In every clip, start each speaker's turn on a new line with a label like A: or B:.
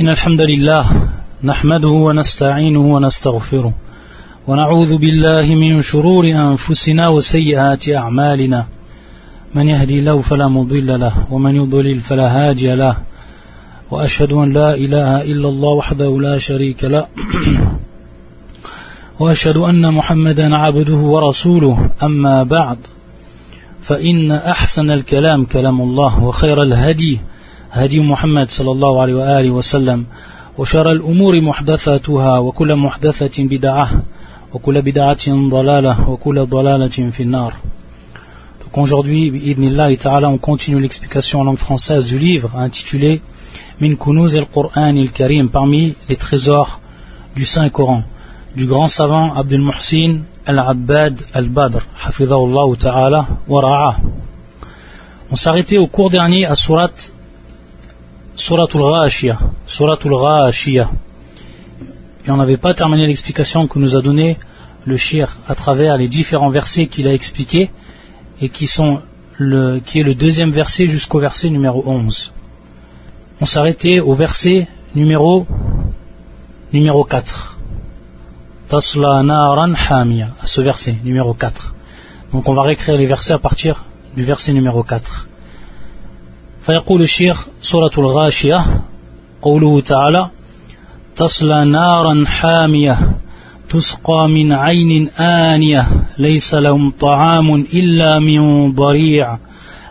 A: إن الحمد لله نحمده ونستعينه ونستغفره ونعوذ بالله من شرور أنفسنا وسيئات أعمالنا. من يهدي الله فلا مضل له ومن يضلل فلا هادي له. وأشهد أن لا إله إلا الله وحده لا شريك له. وأشهد أن محمدا عبده ورسوله. أما بعد فإن أحسن الكلام كلام الله وخير الهدي هدي محمد صلى الله عليه وآله وسلم وشر الأمور محدثاتها وكل محدثة بدعة وكل بدعة ضلالة وكل ضلالة في النار Donc aujourd'hui, ta'ala, on continue l'explication en langue française du livre intitulé Min Kunuz al-Qur'an al-Karim parmi les trésors du Saint-Coran du grand savant Abdul Muhsin al-Abbad al-Badr hafidhahullah ta'ala wa On s'arrêtait au cours dernier à surat Suratul Ghashiyah Suratul Ghashiyah et on n'avait pas terminé l'explication que nous a donné le shir à travers les différents versets qu'il a expliqués et qui sont le, qui est le deuxième verset jusqu'au verset numéro 11. On s'arrêtait au verset numéro, numéro 4. Tasla naran hamia, ce verset numéro 4. Donc on va réécrire les versets à partir du verset numéro 4. فيقول الشيخ سورة الغاشية قوله تعالى تصلى نارا حامية تسقى من عين آنية ليس لهم طعام إلا من ضريع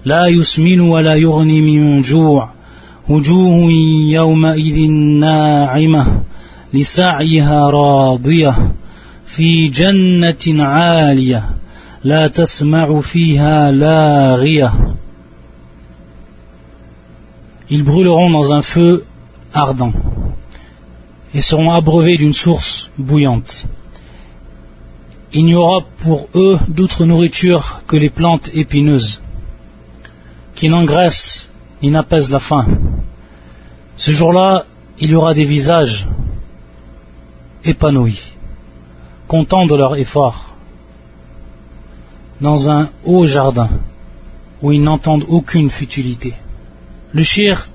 A: لا يسمن ولا يغني من جوع وجوه يومئذ ناعمة لسعيها راضية في جنة عالية لا تسمع فيها لاغية. Ils brûleront dans un feu ardent. et seront abreuvés d'une source bouillante. Il n'y aura pour eux d'autre nourriture que les plantes épineuses, qui n'engraissent ni n'apaisent la faim. Ce jour-là, il y aura des visages épanouis, contents de leur effort, dans un haut jardin où ils n'entendent aucune futilité. Le shir,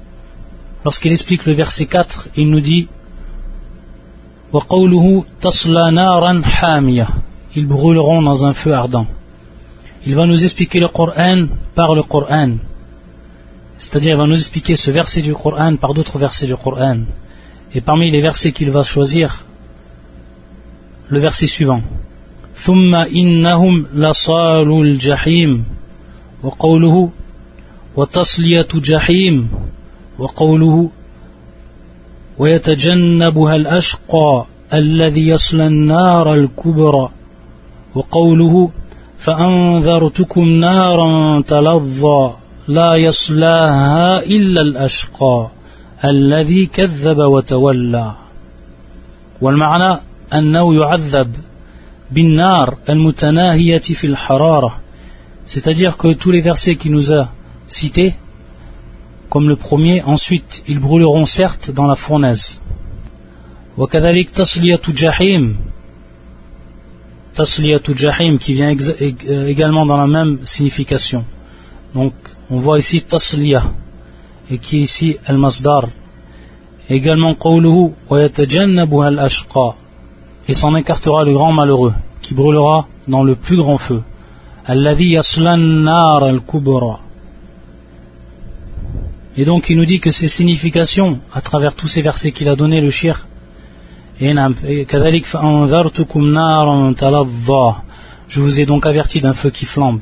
A: lorsqu'il explique le verset 4, il nous dit ils brûleront dans un feu ardent. Il va nous expliquer le Coran par le Coran. C'est-à-dire, il va nous expliquer ce verset du Coran par d'autres versets du Coran. Et parmi les versets qu'il va choisir, le verset suivant. ثم إنهم لصالوا الجحيم وقوله وتصلية جحيم وقوله ويتجنبها الأشقى الذي يصلى النار الكبرى وقوله فأنذرتكم نارا تلظى لا يصلاها إلا الأشقى الذي كذب وتولى والمعنى أنه يعذب بالنار المتناهية في الحرارة. C'est-à-dire que tous les versets qui nous a cités comme le premier, ensuite ils brûleront certes dans la fournaise. وكذلك تصلية جحيم تصلية جحيم qui vient également dans la même signification. Donc on voit ici tasliya et qui est ici al-masdar. Également قوله ويتجنبها الأشقى et s'en écartera le grand malheureux qui brûlera dans le plus grand feu. الذي يصلى النار الكبرى et donc il nous dit que ces significations, à travers tous ces versets qu'il a donnés, le shir, je vous ai donc averti d'un feu qui flambe.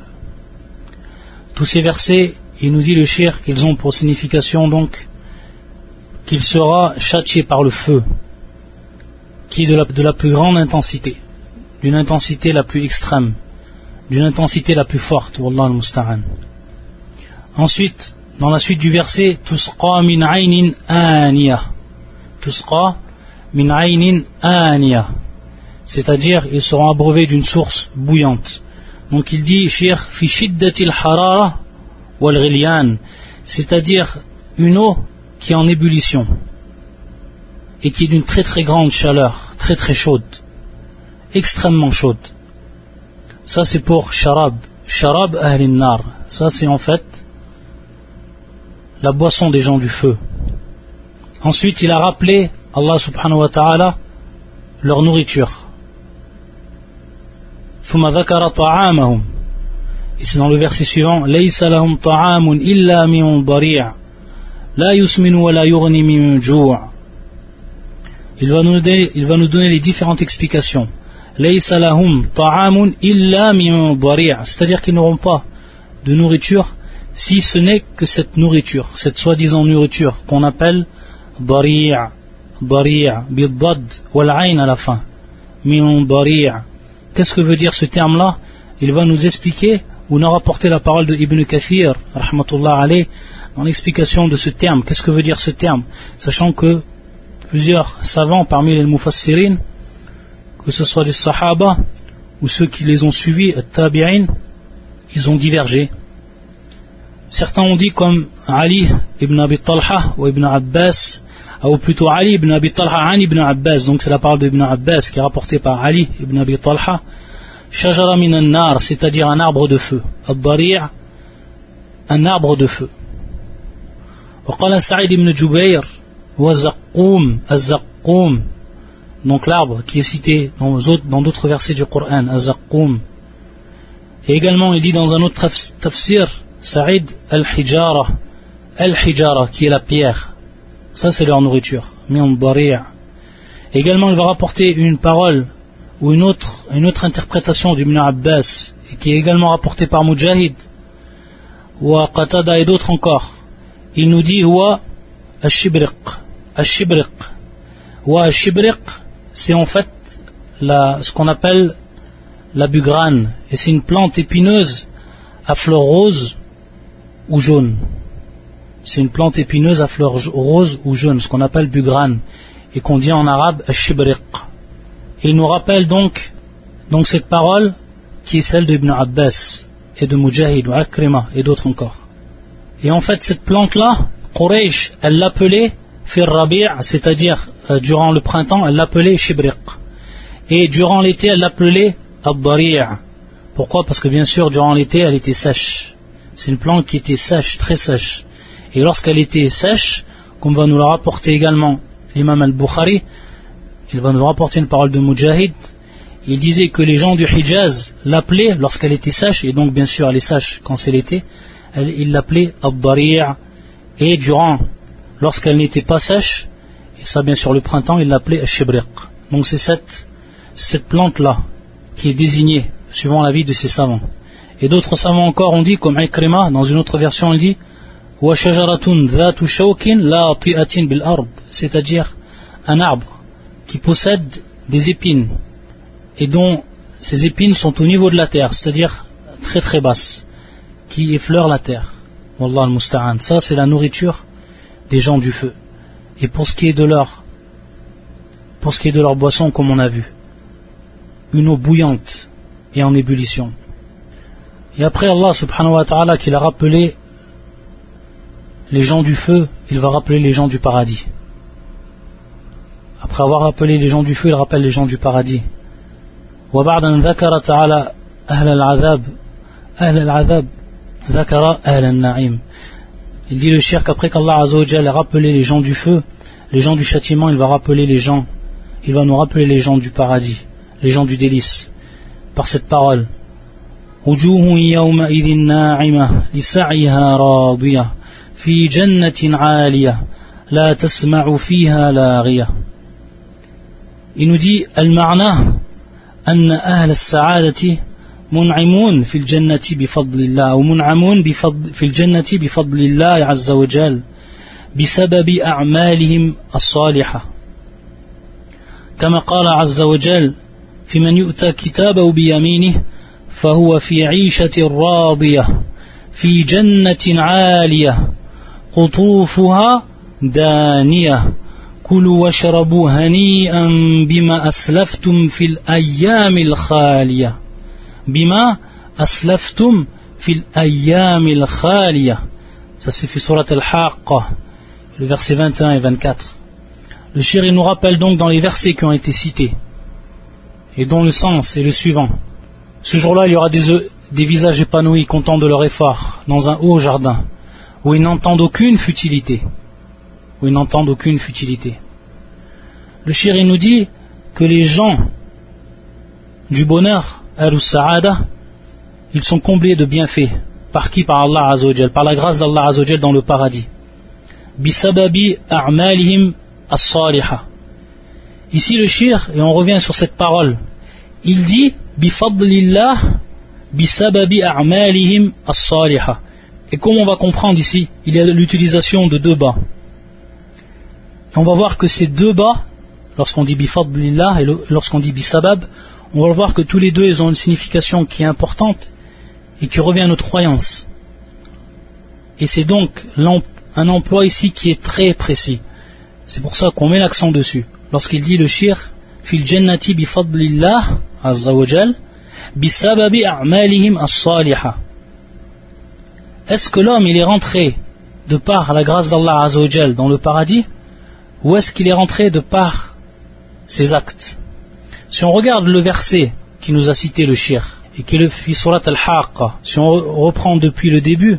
A: Tous ces versets, il nous dit le shir qu'ils ont pour signification donc qu'il sera châtié par le feu, qui est de la, de la plus grande intensité, d'une intensité la plus extrême, d'une intensité la plus forte, Wallah al-Musta'an. Ensuite, dans la suite du verset Tusqa min aynin aniya. C'est-à-dire, ils seront abreuvés d'une source bouillante. Donc il dit, Cheikh, fi shiddatil harara c'est-à-dire une eau qui est en ébullition et qui est d'une très très grande chaleur, très très chaude, extrêmement chaude. Ça c'est pour sharab, sharab ahlin nar. Ça c'est en fait la boisson des gens du feu. Ensuite, il a rappelé Allah subhanahu wa ta'ala leur nourriture. Et c'est dans le verset suivant il va, nous donner, il va nous donner les différentes explications. C'est-à-dire qu'ils n'auront pas de nourriture si ce n'est que cette nourriture, cette soi-disant nourriture qu'on appelle bari'a, bari'a, bidbad, wal'ain à la fin, min bari'a. Qu'est-ce que veut dire ce terme-là? Il va nous expliquer, ou nous rapporter la parole de Ibn Kathir, rahmatullah alayh, dans l'explication de ce terme. Qu'est-ce que veut dire ce terme? Sachant que plusieurs savants parmi les mufassirin, que ce soit les sahaba ou ceux qui les ont suivis, tabi'in, ils ont divergé Certains ont dit comme Ali ibn Abi Talha ou ibn Abbas, ou plutôt Ali ibn Abi Talha, An ibn Abbas, donc c'est la parole d'Ibn Abbas qui est rapportée par Ali ibn Abi Talha, Shajara min nar c'est-à-dire un arbre de feu. Al-Dari' un arbre de feu. وقال سعيد بن جبير وزقوم الزقوم donc l'arbre qui est cité dans d'autres versets du Coran الزقوم et également il dit dans un autre tafsir Saïd al-Hijara al-Hijara qui est la pierre ça, c'est leur nourriture. Également, il va rapporter une parole ou une autre, interprétation d'Ibn Abbas, qui est également rapportée par Mujahid, ou Qatada et d'autres encore. Il nous dit Wa Ashibriq. Ashibriq. Wa Ashibriq, c'est en fait la, ce qu'on appelle la bugrane. Et c'est une plante épineuse à fleurs roses ou jaunes. C'est une plante épineuse à fleurs roses ou jaunes, ce qu'on appelle bugrane, et qu'on dit en arabe shibriq. Il nous rappelle donc, donc cette parole qui est celle d'Ibn Abbas et de Mujahid ou Akrima et d'autres encore. Et en fait, cette plante-là, Quraysh, elle l'appelait Firrabi' c'est-à-dire euh, durant le printemps, elle l'appelait Shibriq. Et durant l'été, elle l'appelait Abdari' Pourquoi? Parce que bien sûr, durant l'été, elle était sèche. C'est une plante qui était sèche, très sèche. Et lorsqu'elle était sèche, comme va nous la rapporter également l'imam al-Bukhari, il va nous rapporter une parole de Mujahid, il disait que les gens du Hijaz l'appelaient lorsqu'elle était sèche, et donc bien sûr elle est sèche quand c'est l'été, il l'appelait Abdari' et durant, lorsqu'elle n'était pas sèche, et ça bien sûr le printemps, il l'appelait Shibriq. Donc c'est cette, cette plante-là qui est désignée suivant la vie de ces savants. Et d'autres savants encore ont dit, comme Ikrima, dans une autre version, il dit c'est-à-dire un arbre qui possède des épines et dont ces épines sont au niveau de la terre, c'est-à-dire très très basses, qui effleurent la terre. Wallah al Ça, c'est la nourriture des gens du feu. Et pour ce qui est de leur, pour ce qui est de leur boisson, comme on a vu, une eau bouillante et en ébullition. Et après Allah subhanahu wa ta'ala qui l'a rappelé les gens du feu, il va rappeler les gens du paradis. Après avoir rappelé les gens du feu, il rappelle les gens du paradis. وبعد أن ذكر تعالى أهل العذاب أهل العذاب ذكر أهل النعيم Il dit le cher qu'après qu'Allah a rappelé les gens du feu, les gens du châtiment, il va rappeler les gens, il va nous rappeler les gens du paradis, les gens du délice, par cette parole. وجوه يومئذ ناعمة لسعيها راضية في جنة عالية لا تسمع فيها لاغية. Il المعنى أن أهل السعادة منعمون في الجنة بفضل الله ومنعمون بفضل في الجنة بفضل الله عز وجل بسبب أعمالهم الصالحة. كما قال عز وجل في من يؤتى كتابه بيمينه فهو في عيشة راضية في جنة عالية قطوفها دانية كلوا واشربوا هنيئا بما أسلفتم في الأيام الخالية بما أسلفتم في الأيام الخالية Ça c'est fait surat al-Haqqa, le verset 21 et 24. Le shir nous rappelle donc dans les versets qui ont été cités, et dont le sens est le suivant. Ce jour-là, il y aura des, des visages épanouis, contents de leur effort, dans un haut jardin, où ils n'entendent aucune futilité. où ils n'entendent. Le nous dit que les gens du bonheur, al-sa'ada, ils sont comblés de bienfaits. Par qui? Par Allah Azzawajal, par la grâce d'Allah Azzawajal dans le paradis. Bisababi a'malihim as-saliha. Ici le shir, et on revient sur cette parole, il dit bifadlillah bisababi a'malihim as-saliha. Et comme on va comprendre ici, il y a l'utilisation de deux bas. Et on va voir que ces deux bas, lorsqu'on dit bifadlillah et lorsqu'on dit bisabab, on va voir que tous les deux ils ont une signification qui est importante et qui revient à notre croyance. Et c'est donc un emploi ici qui est très précis. C'est pour ça qu'on met l'accent dessus. Lorsqu'il dit le shir, Est-ce que l'homme est rentré de par la grâce d'Allah azza wa dans le paradis ou est-ce qu'il est rentré de par ses actes? Si on regarde le verset qui nous a cité le shir, et qui le surat al-Haqqa, si on reprend depuis le début,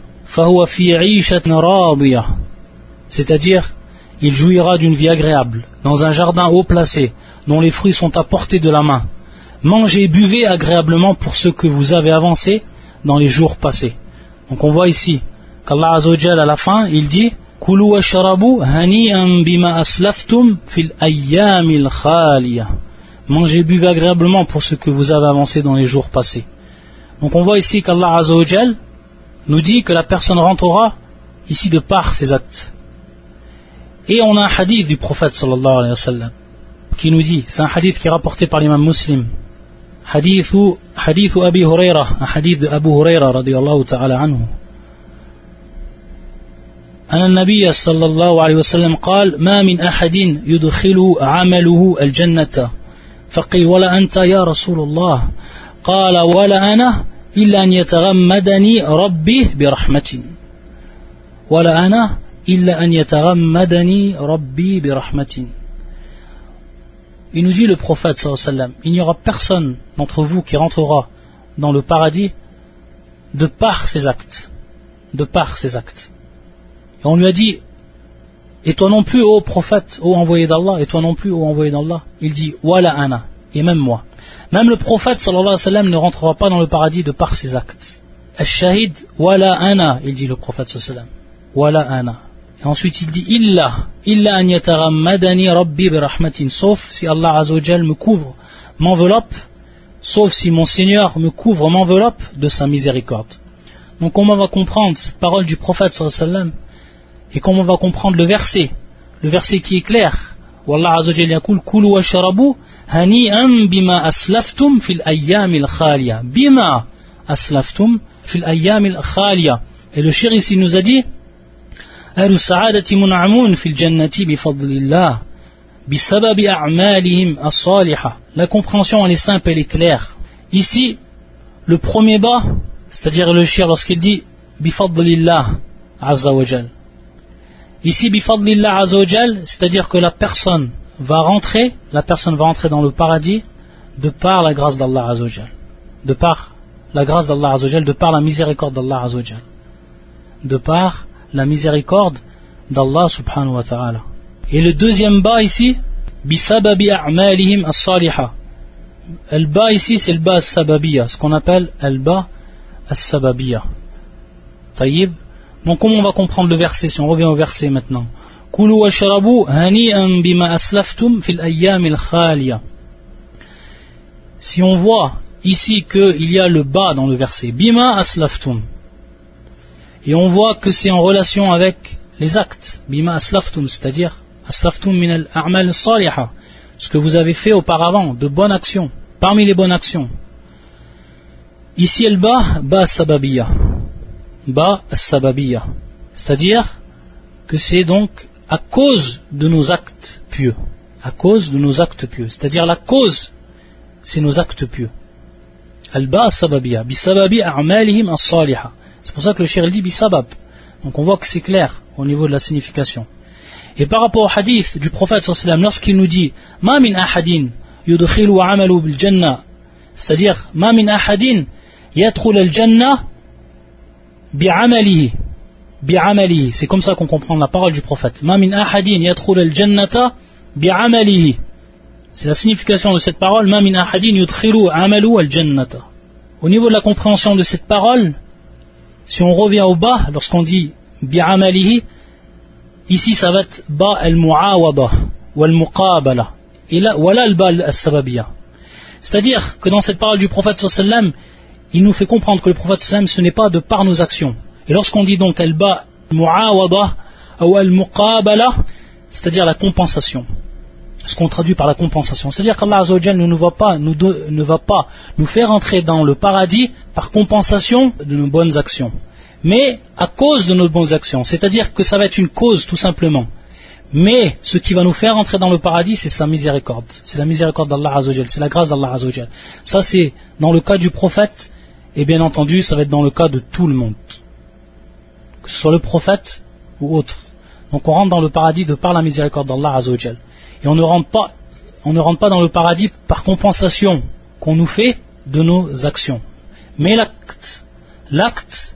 A: c'est-à-dire il jouira d'une vie agréable, dans un jardin haut placé, dont les fruits sont à portée de la main. Mangez et buvez agréablement pour ce que vous avez avancé dans les jours passés. Donc on voit ici qu'Allah Azzawajal à la fin, il dit Kulu wa sharabu bima aslaftum fil ayyamil khaliya. Mangez et buvez agréablement pour ce que vous avez avancé dans les jours passés. Donc on voit ici qu'Allah Azzawajal nous dit que la personne rentrera ici de par ses actes. Et on a un hadith du prophète sallallahu alayhi wa sallam qui nous dit, c'est un hadith qui est rapporté par l'imam muslim, hadith, hadith Abi Huraira, un hadith d'Abu Huraira radiallahu ta'ala anhu. أن النبي صلى الله عليه وسلم قال ما من أحد يدخل عمله الجنة فقيل ولا أنت يا رسول الله قال ولا أنا إلا أن يتغمدني ربي برحمة ولا أنا Il nous dit le prophète sallam, il n'y aura personne d'entre vous qui rentrera dans le paradis de par ses actes. De par ses actes. Et on lui a dit, et toi non plus, ô prophète, ô envoyé d'Allah, et toi non plus, ô envoyé d'Allah. Il dit, wala ana, et même moi. Même le prophète ne rentrera pas dans le paradis de par ses actes. Ash-shahid, il dit le prophète sallallahu wa et ensuite il dit Illa, illa an yatarammadani rabbi birahmatin. Sauf si Allah Azzawajal me couvre, m'enveloppe, sauf si mon Seigneur me couvre, m'enveloppe de sa miséricorde. Donc comment on va comprendre cette parole du prophète sallallahu et comment on va comprendre le verset, le verset qui est clair. Où Allah Azzawajal yakul kulu wa sharabu hani'an bima aslaftum fil ayyamil khaliya. Bima aslaftum fil ayyamil khaliya. Et le shir ici nous a dit أهل السعادة منعمون في الجنة بفضل الله بسبب أعمالهم الصالحة La compréhension elle est simple, elle est claire. Ici, le premier bas, c'est-à-dire le shir lorsqu'il dit bifadlillah azza wa jal. Ici bifadlillah azza wa jal, c'est-à-dire que la personne va rentrer, la personne va entrer dans le paradis de par la grâce d'Allah Azzawajal. De par la grâce d'Allah Azzawajal, de par la miséricorde d'Allah Azzawajal. De par la miséricorde d'Allah subhanahu wa ta'ala. Et le deuxième bas ici, bisababi a'malihim as-saliha. Bas ici, c'est le bas as-sababiyya, ce qu'on appelle le bas as-sababiyya. Taïb. Donc comment on va comprendre le verset, si on revient au verset maintenant? Si on voit ici qu'il y a le bas dans le verset, bima aslaftum, et on voit que c'est en relation avec les actes, bima aslaftum, c'est-à-dire aslaftum min al-a'mal salihah, ce que vous avez fait auparavant, de bonnes actions, parmi les bonnes actions. Ici, le bas, ba sababiya, ba sababiya, c'est-à-dire que c'est donc à cause de nos actes pieux. À cause de nos actes pieux. C'est-à-dire la cause, c'est nos actes pieux. Al-ba sababiya, bisababi a'malihim as-saliha. C'est pour ça que le shir dit bisabab. Donc on voit que c'est clair au niveau de la signification. Et par rapport au hadith du prophète lorsqu'il nous dit Ma min ahadin yudkhilu amalu bil c'est-à-dire Ma min ahadin. C'est comme ça qu'on comprend la parole du prophète. C'est la signification de cette parole. Au niveau de la compréhension de cette parole, si on revient au bas, lorsqu'on dit bi'amalihi, ici ça va être ba al-mu'awada ou al-muqabala. Et là, voilà le ba al-sababiyya. C'est-à-dire que dans cette parole du prophète sallam, il nous fait comprendre que le prophète sallam ce n'est pas de par nos actions. Et lorsqu'on dit donc al-ba mu'awada ou al-muqabala, c'est-à-dire la compensation. Ce qu'on traduit par la compensation. C'est-à-dire qu'Allah ne, nous va pas, nous va pas nous faire entrer dans le paradis par compensation de nos bonnes actions. Mais à cause de nos bonnes actions. C'est-à-dire que ça va être une cause tout simplement. Mais ce qui va nous faire entrer dans le paradis, c'est sa miséricorde. C'est la miséricorde d'Allah Azzawajal, c'est la grâce d'Allah Azzawajal. Ça, c'est dans le cas du prophète, et bien entendu, ça va être dans le cas de tout le monde. Que ce soit le prophète ou autre. Donc on rentre dans le paradis de par la miséricorde d'Allah Azzawajal. Et on ne rentre pas, on ne rentre pas dans le paradis par compensation qu'on nous fait de nos actions. Mais l'acte,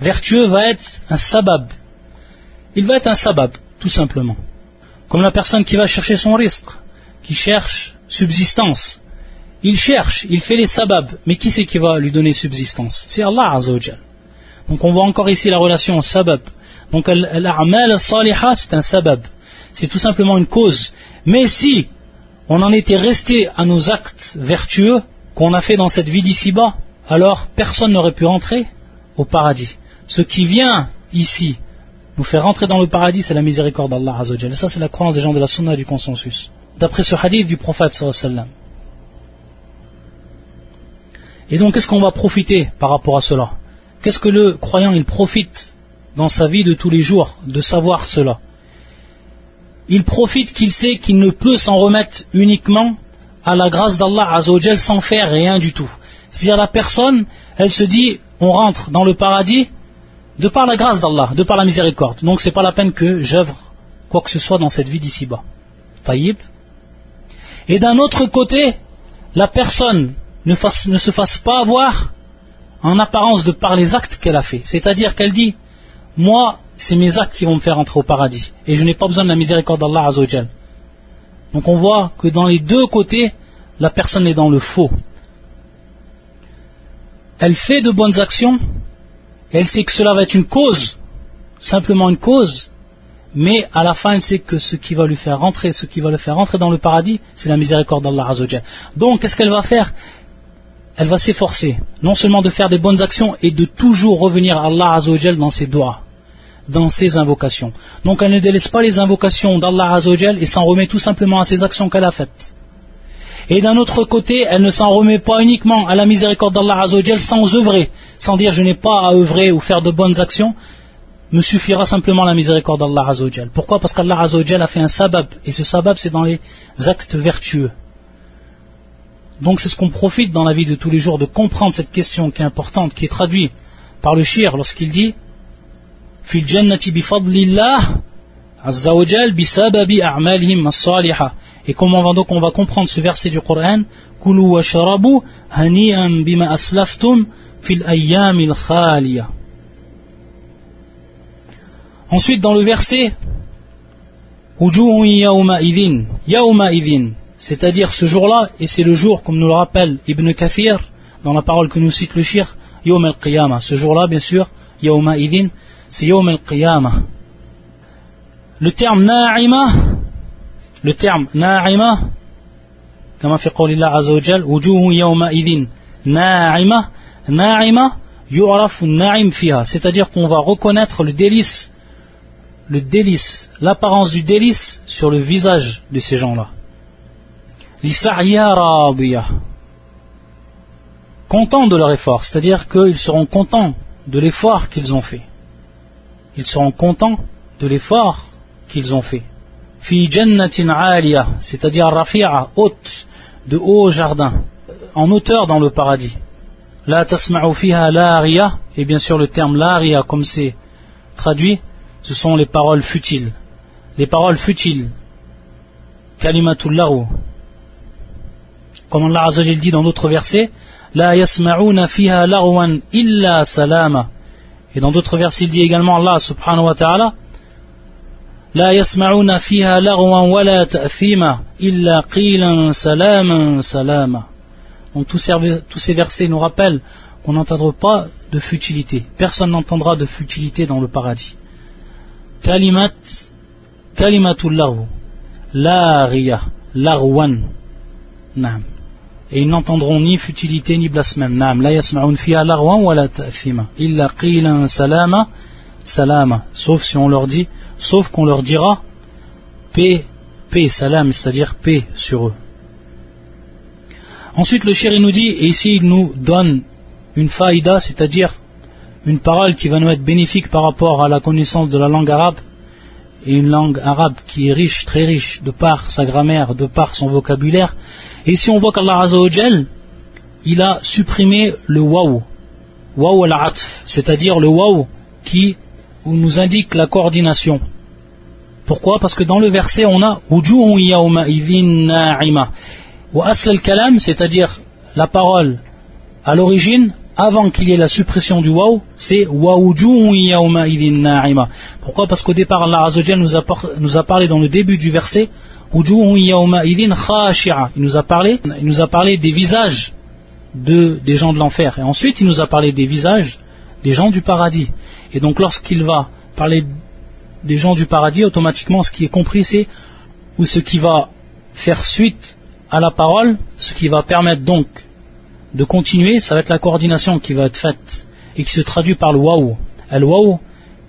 A: vertueux va être un sabab. Il va être un sabab, tout simplement. Comme la personne qui va chercher son risque, qui cherche subsistance. Il cherche, il fait les sababs, mais qui c'est qui va lui donner subsistance? C'est Allah Azzawajal. Donc on voit encore ici la relation sabab. Donc l'amal saliha c'est un sabab. C'est tout simplement une cause. Mais si on en était resté à nos actes vertueux qu'on a fait dans cette vie d'ici-bas, alors personne n'aurait pu rentrer au paradis. Ce qui vient ici nous faire rentrer dans le paradis, c'est la miséricorde d'Allah Azzawajal. Et ça, c'est la croyance des gens de la sunna et du consensus. D'après ce hadith du prophète sallallahu Et donc, qu'est-ce qu'on va profiter par rapport à cela? Qu'est-ce que le croyant, il profite dans sa vie de tous les jours de savoir cela? Il profite qu'il sait qu'il ne peut s'en remettre uniquement à la grâce d'Allah Azzawajal sans faire rien du tout. C'est-à-dire la personne, elle se dit, on rentre dans le paradis de par la grâce d'Allah, de par la miséricorde. Donc c'est pas la peine que j'œuvre quoi que ce soit dans cette vie d'ici-bas. Taïb. Et d'un autre côté, la personne ne, se fasse pas avoir en apparence de par les actes qu'elle a fait. C'est-à-dire qu'elle dit, moi, c'est mes actes qui vont me faire entrer au paradis. Et je n'ai pas besoin de la miséricorde d'Allah. Donc on voit que dans les deux côtés, la personne est dans le faux. Elle fait de bonnes actions, elle sait que cela va être une cause, simplement une cause, mais à la fin elle sait que ce qui va lui faire rentrer, ce qui va le faire rentrer dans le paradis, c'est la miséricorde d'Allah Azzawajal. Donc qu'est-ce qu'elle va faire? Elle va s'efforcer, non seulement de faire des bonnes actions et de toujours revenir à Allah Azzawajal dans ses doigts, dans ses invocations. Donc elle ne délaisse pas les invocations d'Allah Azzawajal et s'en remet tout simplement à ses actions qu'elle a faites. Et d'un autre côté, elle ne s'en remet pas uniquement à la miséricorde d'Allah Azzawajal sans œuvrer, sans dire je n'ai pas à œuvrer ou faire de bonnes actions, me suffira simplement la miséricorde d'Allah Azzawajal. Pourquoi? Parce qu'Allah Azzawajal a fait un sabab, et ce sabab c'est dans les actes vertueux. Donc c'est ce qu'on profite dans la vie de tous les jours de comprendre cette question qui est importante, qui est traduite par le shir lorsqu'il dit Bisababi a'malihim as-salihah et comment va donc on va comprendre ce verset du Coran. Ensuite dans le verset c'est-à-dire ce jour-là, et c'est le jour, comme nous le rappelle Ibn Kathir, dans la parole que nous cite le shir. Ce jour-là, bien sûr, idhin, c'est Yawm al-Qiyamah. Le terme na'ima, le terme na'ima, comme wujuhu yawma idhin na'ima, na'ima yu'raf na'im fiha, c'est-à-dire qu'on va reconnaître le délice, le délice, l'apparence du délice sur le visage de ces gens-là. L'isa'ya radiya, contents de leur effort, c'est-à-dire qu'ils seront contents de l'effort qu'ils ont fait. Ils seront contents de l'effort qu'ils ont fait fi jannatin aliyah, c'est-à-dire rafi'a, haute, de haut jardin, en hauteur dans le paradis. La tasma'u fiha la'ariya, et bien sûr le terme la'ariya, comme c'est traduit, ce sont les paroles futiles. Les paroles futiles. Kalimatul lahu. Comme Allah Azzawajal dit dans d'autres versets, La yasma'una fiha larwan illa salama. Et dans d'autres versets, il dit également Allah subhanahu wa ta'ala لا يسمعون فيها لغوا ولا تأثيما إلا قيلا سلاما سلاما Donc tous ces, tous ces versets nous rappellent qu'on n'entendra pas de futilité. Personne n'entendra de futilité dans le paradis. Kalimat, kalimatul larou, la riya, larwan. Naam. Et ils n'entendront ni futilité ni blasphème. Naam. La yasma'un fiha larwan wa la ta'thima. Illa qilan salama, salama. Sauf si on leur dit, sauf qu'on leur dira paix, paix, salam, c'est-à-dire paix sur eux. Ensuite, le chéri nous dit, et ici il nous donne une faïda, c'est-à-dire une parole qui va nous être bénéfique par rapport à la connaissance de la langue arabe, et une langue arabe qui est riche, très riche, de par sa grammaire, de par son vocabulaire. Et ici on voit qu'Allah Azzawajal, il a supprimé le waw, waw al-atf, c'est-à-dire le waw qui nous indique la coordination. Pourquoi? Parce que dans le verset on a Wa asl al-kalam, c'est-à-dire la parole à l'origine, avant qu'il y ait la suppression du waw, c'est. Pourquoi? Parce qu'au départ, Allah Azzawajal nous a, nous a parlé dans le début du verset, il nous a parlé, il nous a parlé des visages de, des gens de l'enfer. Et ensuite, il nous a parlé des visages des gens du paradis. Et donc, lorsqu'il va parler des gens du paradis, automatiquement, ce qui est compris, c'est ou ce qui va faire suite à la parole, ce qui va permettre donc de continuer, ça va être la coordination qui va être faite et qui se traduit par le waouh. El waouh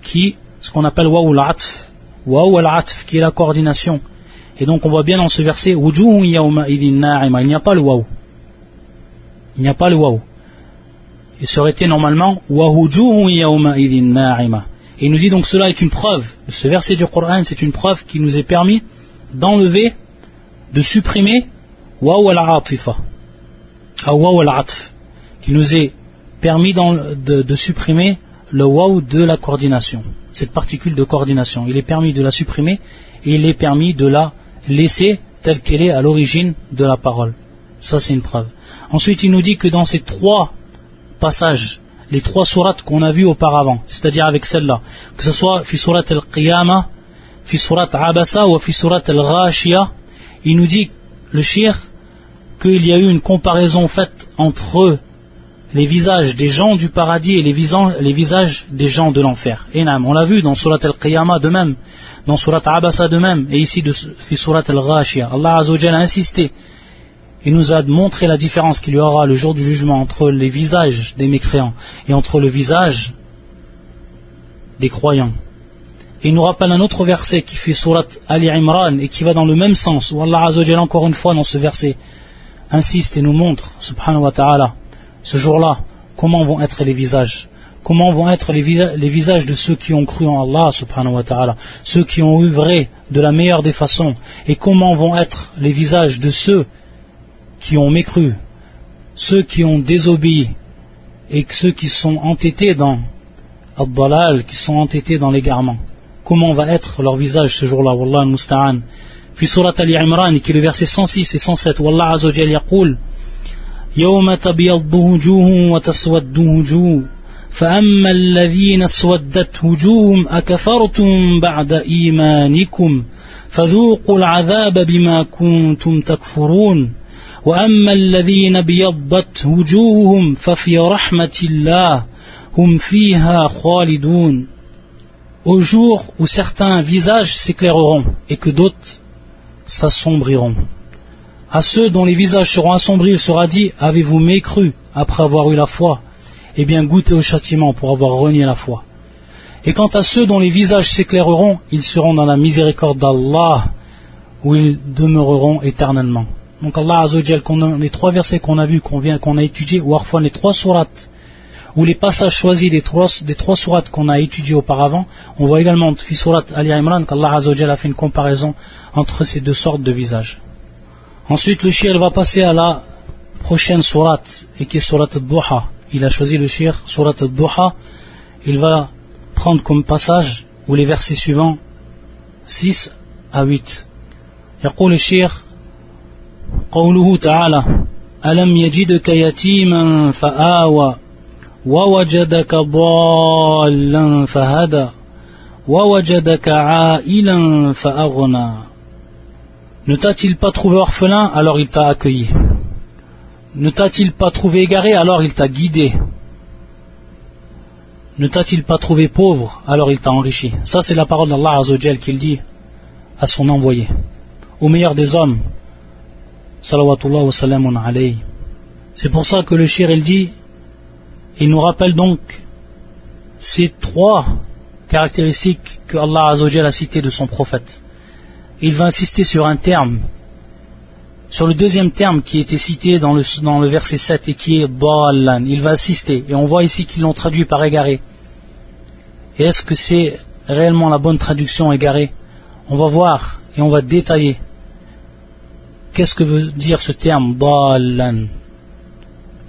A: qui, ce qu'on appelle waouh l'atf. Waouh l'atf qui est la coordination. Et donc on voit bien dans ce verset, il n'y a pas le waouh. Il n'y a pas le waouh. Il serait été normalement Et il nous dit donc cela est une preuve. Ce verset du Coran, c'est une preuve qui nous est permis d'enlever, de supprimer waouh al-atifa qui nous est permis de, supprimer le waw de la coordination, cette particule de coordination. Il est permis de la supprimer et il est permis de la laisser telle qu'elle est à l'origine de la parole. Ça, c'est une preuve. Ensuite, il nous dit que dans ces trois passages, les trois sourates qu'on a vues auparavant, c'est-à-dire avec celle-là, que ce soit fi surat al-qiyamah, fi surat abasa ou fi surat al-ghashiyah, il nous dit, le shir, qu'il y a eu une comparaison faite entre les visages des gens du paradis et les, visages, des gens de l'enfer. Et on l'a vu dans Surat al-Qiyamah de même, dans Surat Abasa de même, et ici de Surat al-Ghashiyah. Allah a insisté. Il nous a montré la différence qu'il y aura le jour du jugement entre les visages des mécréants et entre le visage des croyants. Et il nous rappelle un autre verset qui fait Surat Ali Imran et qui va dans le même sens, où Allah encore une fois dans ce verset insiste et nous montre, subhanahu wa ta'ala, ce jour-là, comment vont être les visages. Comment vont être les, visages de ceux qui ont cru en Allah, subhanahu wa ta'ala, ceux qui ont œuvré de la meilleure des façons. Et comment vont être les visages de ceux qui ont mécru, ceux qui ont désobéi. Et ceux qui sont entêtés dans al qui sont entêtés dans l'égarement. Comment va être leur visage ce jour-là Wallah al-Musta'an في سورة آل عمران qui est le verset 106 et 107 والله عز وجل يقول يوم تبيض وجوه وتسود وجوه فأما الذين اسودت وجوههم أكفرتم بعد إيمانكم فذوقوا العذاب بما كنتم تكفرون. وأما الذين بيضت وجوههم ففي رحمة الله هم فيها خالدون. Au jour où certains visages s'éclaireront et que d'autres s'assombreront. À ceux dont les visages seront assombris, il sera dit Avez-vous mécru après avoir eu la foi? Eh bien, goûtez au châtiment pour avoir renié la foi. Et quant à ceux dont les visages s'éclaireront, ils seront dans la miséricorde d'Allah, où ils demeureront éternellement. Donc Allah Azzawajal, les trois versets qu'on a vus, qu'on vient, qu'on a étudiés, ou parfois les trois sourates, ou les passages choisis des trois, des sourates qu'on a étudiés auparavant, on voit également, fi surat Ali Imran, qu'Allah Azzawajal a fait une comparaison entre ces deux sortes de visages. Ensuite, le shir va passer à la prochaine sourate, et qui est surat al-Duha. Il a choisi le shir, surat al-Duha. Il va prendre comme passage, ou les versets suivants, 6 à 8. يقول الشيخ قوله تعالى ألم يجدك يتيما فآوى ووجدك ضالا فهدى ووجدك عائلا فأغنى ne t'a-t-il pas trouvé orphelin, alors il t'a accueilli? Ne t'a-t-il pas trouvé égaré, alors il t'a guidé? Ne t'a-t-il pas trouvé pauvre, alors il t'a enrichi? Ça c'est la parole d'Allah Azzawajal qu'il dit à son envoyé, au meilleur des hommes, salawatullah wa salamun alayhi. C'est pour ça que le shir il dit, il nous rappelle donc ces trois caractéristiques que Allah Azzawajal a citées de son prophète il va insister sur un terme, sur le deuxième terme qui était cité dans le, verset 7 et qui est Ballan. Il va insister, et on voit ici qu'ils l'ont traduit par égaré. Et est-ce que c'est réellement la bonne traduction égaré? On va voir et on va détailler. Qu'est-ce que veut dire ce terme Ballan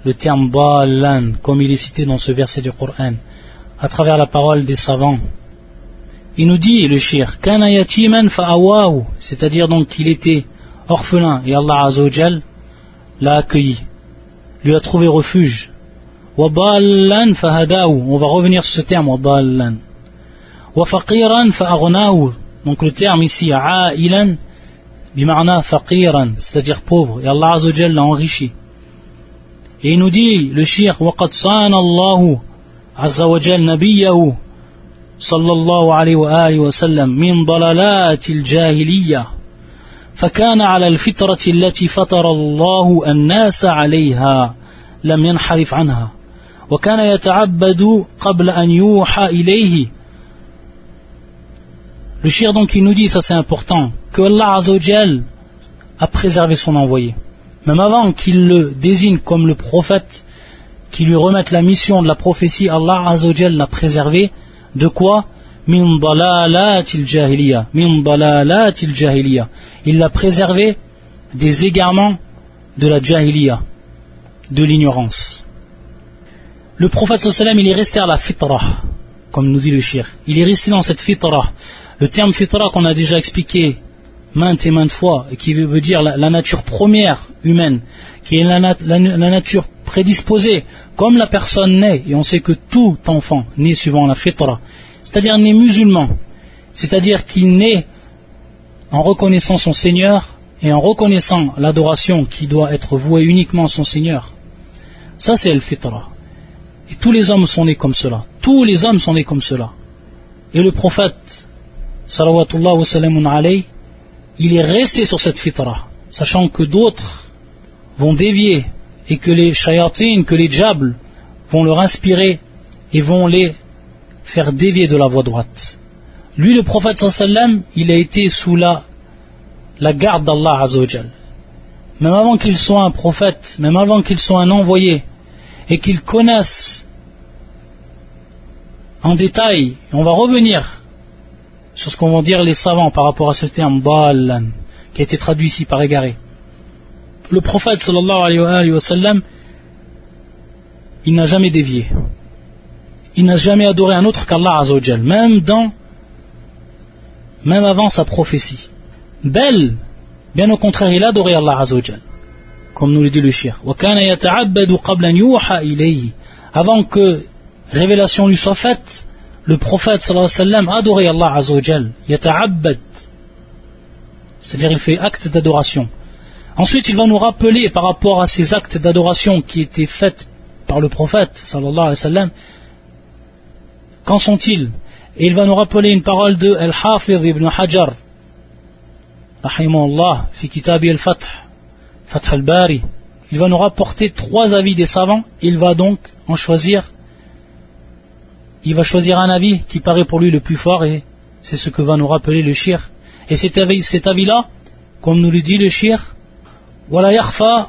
A: Le terme Ballan, comme il est cité dans ce verset du Coran, à travers la parole des savants il nous dit le shir, c'est-à-dire donc qu'il était orphelin et Allah Azzawajal l'a accueilli, lui a trouvé refuge. On va revenir sur ce terme, waballan. Wafaqiran fa'aghnahu, donc le terme ici, c'est-à-dire pauvre, et Allah Azzawajal l'a enrichi. Et il nous dit, le shir, صلى الله عليه وآله وسلم من ضلالات الجاهلية فكان على الفطرة التي فطر الله الناس عليها لم ينحرف عنها وكان يتعبد قبل أن يوحى إليه Le shir donc il nous dit, ça c'est important, que Allah Azzawajal a préservé son envoyé. Même avant qu'il le désigne comme le prophète, qu'il lui remette la mission de la prophétie, Allah Azzawajal l'a préservé De quoi Min jahiliya. Min jahiliya. Il l'a préservé des égarements de la jahiliya, de l'ignorance. Le prophète sallam il est resté à la fitra, comme nous dit le shir. Il est resté dans cette fitra. Le terme fitra qu'on a déjà expliqué maintes et maintes fois, qui veut dire la, nature première humaine, qui est la, la nature prédisposé, comme la personne naît, et on sait que tout enfant naît suivant la fitra, c'est-à-dire naît musulman, c'est-à-dire qu'il naît en reconnaissant son Seigneur et en reconnaissant l'adoration qui doit être vouée uniquement à son Seigneur. Ça c'est le fitra. Et tous les hommes sont nés comme cela. Tous les hommes sont nés comme cela. Et le prophète, salawatullah wa alayhi, il est resté sur cette fitra, sachant que d'autres vont dévier et que les shayatines, que les diables vont leur inspirer et vont les faire dévier de la voie droite. Lui, le prophète sallam, il a été sous la, la garde d'Allah azawajal. Même avant qu'il soit un prophète, même avant qu'il soit un envoyé, et qu'il connaisse en détail, on va revenir sur ce qu'on vont dire les savants par rapport à ce terme qui a été traduit ici par égaré le prophète sallallahu alayhi wa sallam, il n'a jamais dévié. Il n'a jamais adoré un autre qu'Allah azawajal, même dans, même avant sa prophétie. Belle, bien au contraire, il a adoré Allah azawajal, comme nous le dit le shir. Avant que révélation lui soit faite, le prophète sallallahu alayhi wa sallam a adoré Allah azawajal, c'est-à-dire il fait acte d'adoration. Ensuite, il va nous rappeler par rapport à ces actes d'adoration qui étaient faits par le prophète, sallallahu alayhi wa sallam, qu'en sont-ils? Et il va nous rappeler une parole de Al-Hafidh ibn Hajar, rahimahullah, fi kitabi al-Fath, Fath al-Bari. Il va nous rapporter trois avis des savants, il va donc en choisir, il va choisir un avis qui paraît pour lui le plus fort, et c'est ce que va nous rappeler le shir. Et cet avis-là, comme nous le dit le shir, ولا يخفى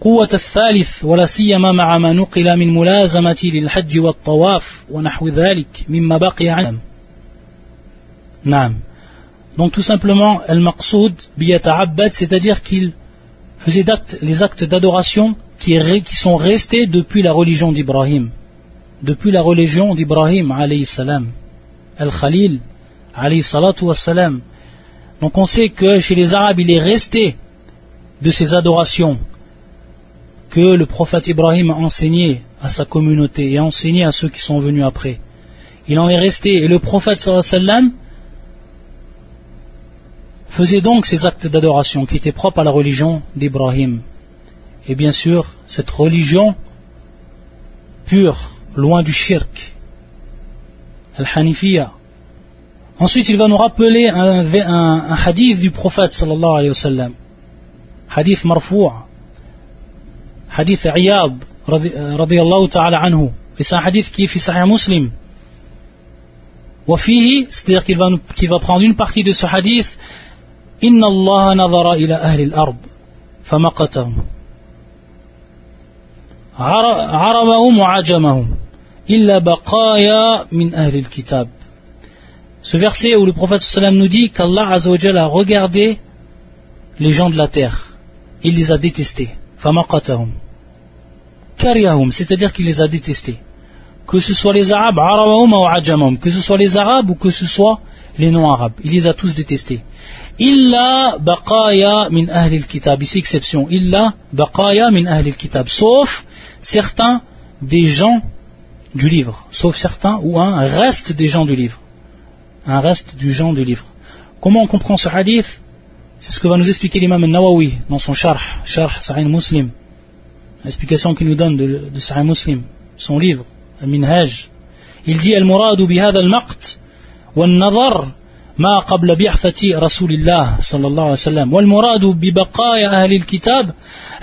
A: قوة الثالث ولا سيما مع ما نقل من ملازمة للحج والطواف ونحو ذلك مما بقي عنه نعم donc tout simplement al-maqsoud biyata'abbad c'est-à-dire qu'il faisait les actes d'adoration qui, qui sont restés depuis la religion d'Ibrahim depuis la religion d'Ibrahim alayhi salam al-Khalil alayhi salatu wassalam donc on sait que chez les arabes il est resté de ces adorations que le prophète Ibrahim a enseigné à sa communauté et a à ceux qui sont venus après. Il en est resté. Et le prophète sallam faisait donc ces actes d'adoration qui étaient propres à la religion d'Ibrahim. Et bien sûr, cette religion pure, loin du shirk, al-hanifiya. Ensuite, il va nous rappeler un, hadith du prophète sallallahu alayhi wa sallam. حديث مرفوع. حديث عياض رضي, الله تعالى عنه. في حديث كيف في صحيح مسلم وفيه c'est-à-dire qu'il va, qu'il va prendre une partie de ce hadith. إن الله نظر إلى أهل الأرض فمقتهم. عربهم وعجمهم. إلا بقايا من أهل الكتاب. Ce verset où le prophète nous dit qu'Allah a regardé les gens de la terre. il les a détestés. Famaqatahum. C'est-à-dire qu'il les a détestés. Que ce soit les Arabes, Arawahum ou Ajamahum, que ce soit les Arabes ou que ce soit les non-Arabes, il les a tous détestés. Illa baqaya min ahli kitab ici exception. Illa baqaya min ahli kitab sauf certains des gens du livre, sauf certains ou un reste des gens du livre. Un reste du genre du livre. Comment on comprend ce hadith? C'est ce que va nous expliquer l'imam al-Nawawi dans son Sharh, Sharh Sahih Muslim. L'explication qu'il nous donne de, de Sahih Muslim, son livre, Al-Minhaj. Il dit Al-Muradu bihada al-maqt wal-nazar ما قبل بعثة رسول الله صلى الله عليه وسلم والمراد ببقايا أهل الكتاب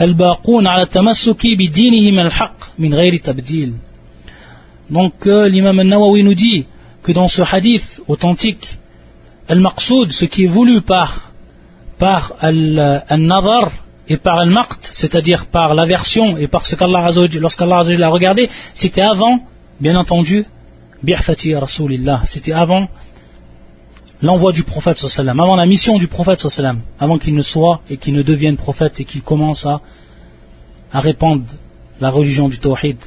A: الباقون على التمسك بدينهم الحق من غير تبديل Donc euh, l'imam al-Nawawi nous dit que dans ce hadith authentique, al-maqsoud, ce qui est voulu par, par al-nadar, et par al-maqt, c'est-à-dire par l'aversion et par ce qu'Allah lorsqu'Allah l'a regardé, c'était avant, bien entendu, bi'fati rasulillah, c'était avant l'envoi du prophète avant la mission du prophète avant qu'il ne soit et qu'il ne devienne prophète et qu'il commence à, répandre la religion du tawhid.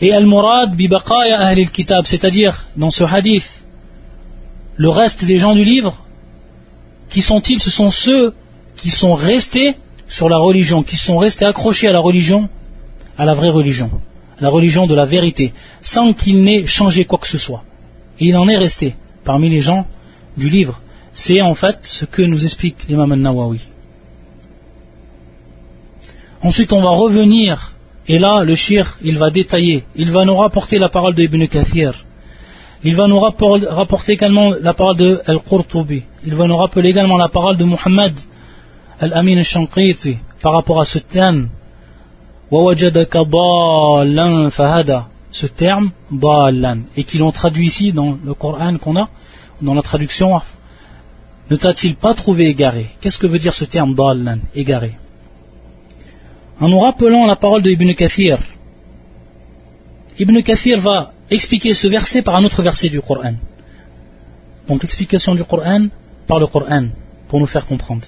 A: Et al-murad bi baqaya ahli al-kitab, c'est-à-dire dans ce hadith, le reste des gens du livre, qui sont-ils Ce sont ceux qui sont restés sur la religion, qui sont restés accrochés à la religion, à la vraie religion, la religion de la vérité, sans qu'il n'ait changé quoi que ce soit. Et il en est resté parmi les gens du livre. C'est en fait ce que nous explique l'imam al-Nawawi. Ensuite, on va revenir, et là, le shir, il va détailler, il va nous rapporter la parole de Ibn Kathir, il va nous rapporter également la parole de Al-Qurtubi, il va nous rappeler également la parole de Muhammad Al-Amin al-Shanqiti par rapport à ce terme. Ce terme et qu'ils l'ont traduit ici dans le Coran qu'on a dans la traduction ne t'a-t-il pas trouvé égaré? Qu'est-ce que veut dire ce terme dalan égaré? En nous rappelant la parole de Ibn Kathir Ibn Kathir va expliquer ce verset par un autre verset du Coran. Donc l'explication du Coran par le Coran pour nous faire comprendre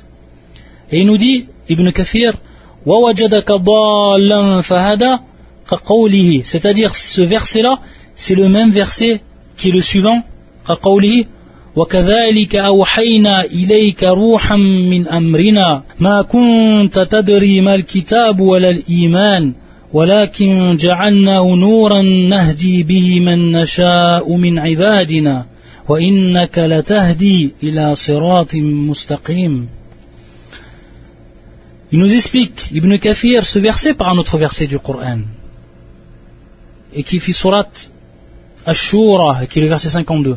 A: et il nous dit, Ibn Kathir, c'est-à-dire ce verset-là, c'est le même verset qui est le suivant, وكذلك أوحينا إليك روحا من أمرنا ما كنت تدري ما الكتاب ولا الإيمان ولكن جعلناه نورا نهدي به من نشاء من عبادنا وإنك لتهدي إلى صراط مستقيم Il nous explique, Ibn Kathir, ce verset par un autre verset du Coran. Et qui fit surat Ashura, qui est le verset 52.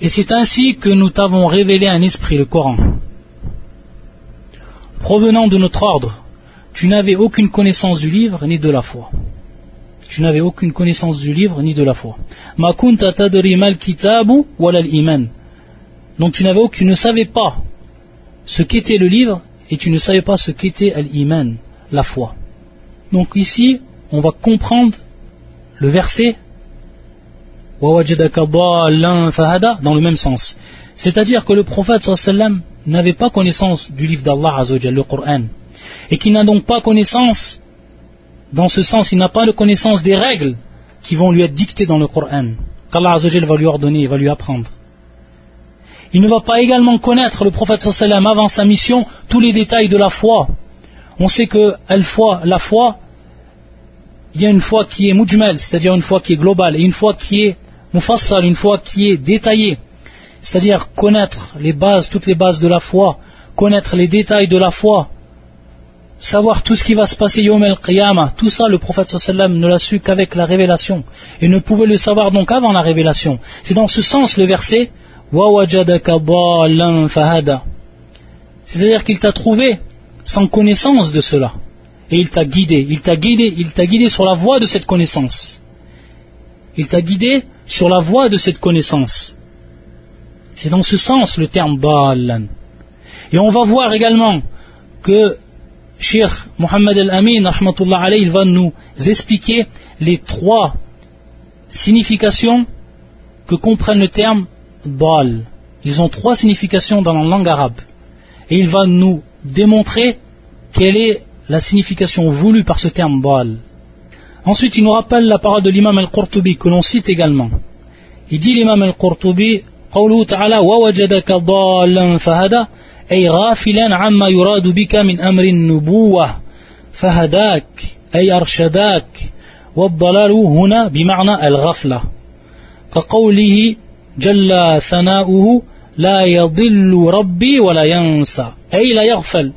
A: Et c'est ainsi que nous t'avons révélé un esprit, le Coran. Provenant de notre ordre, tu n'avais aucune connaissance du livre ni de la foi. Tu n'avais aucune connaissance du livre ni de la foi. Ma kunta mal kitabu wala iman. Donc tu n'avais tu ne savais pas ce qu'était le livre et tu ne savais pas ce qu'était al-iman, la foi. Donc ici, on va comprendre le verset dans le même sens. C'est-à-dire que le prophète n'avait pas connaissance du livre d'Allah le Coran. Et qu'il n'a donc pas connaissance, dans ce sens, il n'a pas de connaissance des règles qui vont lui être dictées dans le Coran, qu'Allah va lui ordonner, va lui apprendre. Il ne va pas également connaître le prophète sallam avant sa mission tous les détails de la foi on sait que la foi, il y a une foi qui est mujmal, c'est-à-dire une foi qui est globale, et une foi qui est mufassal, une foi qui est détaillée, c'est-à-dire connaître les bases, toutes les bases de la foi, connaître les détails de la foi, savoir tout ce qui va se passer Yom el Qiyamah, tout ça le prophète sallam ne l'a su qu'avec la révélation et ne pouvait le savoir donc avant la révélation. C'est dans ce sens le verset C'est-à-dire qu'il t'a trouvé sans connaissance de cela et il t'a guidé, il t'a guidé, il t'a guidé sur la voie de cette connaissance. Il t'a guidé sur la voie de cette connaissance. C'est dans ce sens le terme Ba'alan. Et on va voir également que Cheikh Mohamed Al-Amin, il va nous expliquer les trois significations que comprennent le terme baal. Ils ont trois significations dans la langue arabe. Et il va nous démontrer quelle est la signification voulue par ce terme baal. Ensuite, il nous rappelle la parole de l'imam Al-Qurtubi que l'on cite également. Il dit l'imam Al-Qurtubi, wa wajadaka أي غافلا عما يراد بك من أمر النبوة فهداك أي أرشداك والضلال هنا بمعنى الغفلة. كقوله جل ثناؤه لا يضل ربي ولا ينسى أي لا يغفل.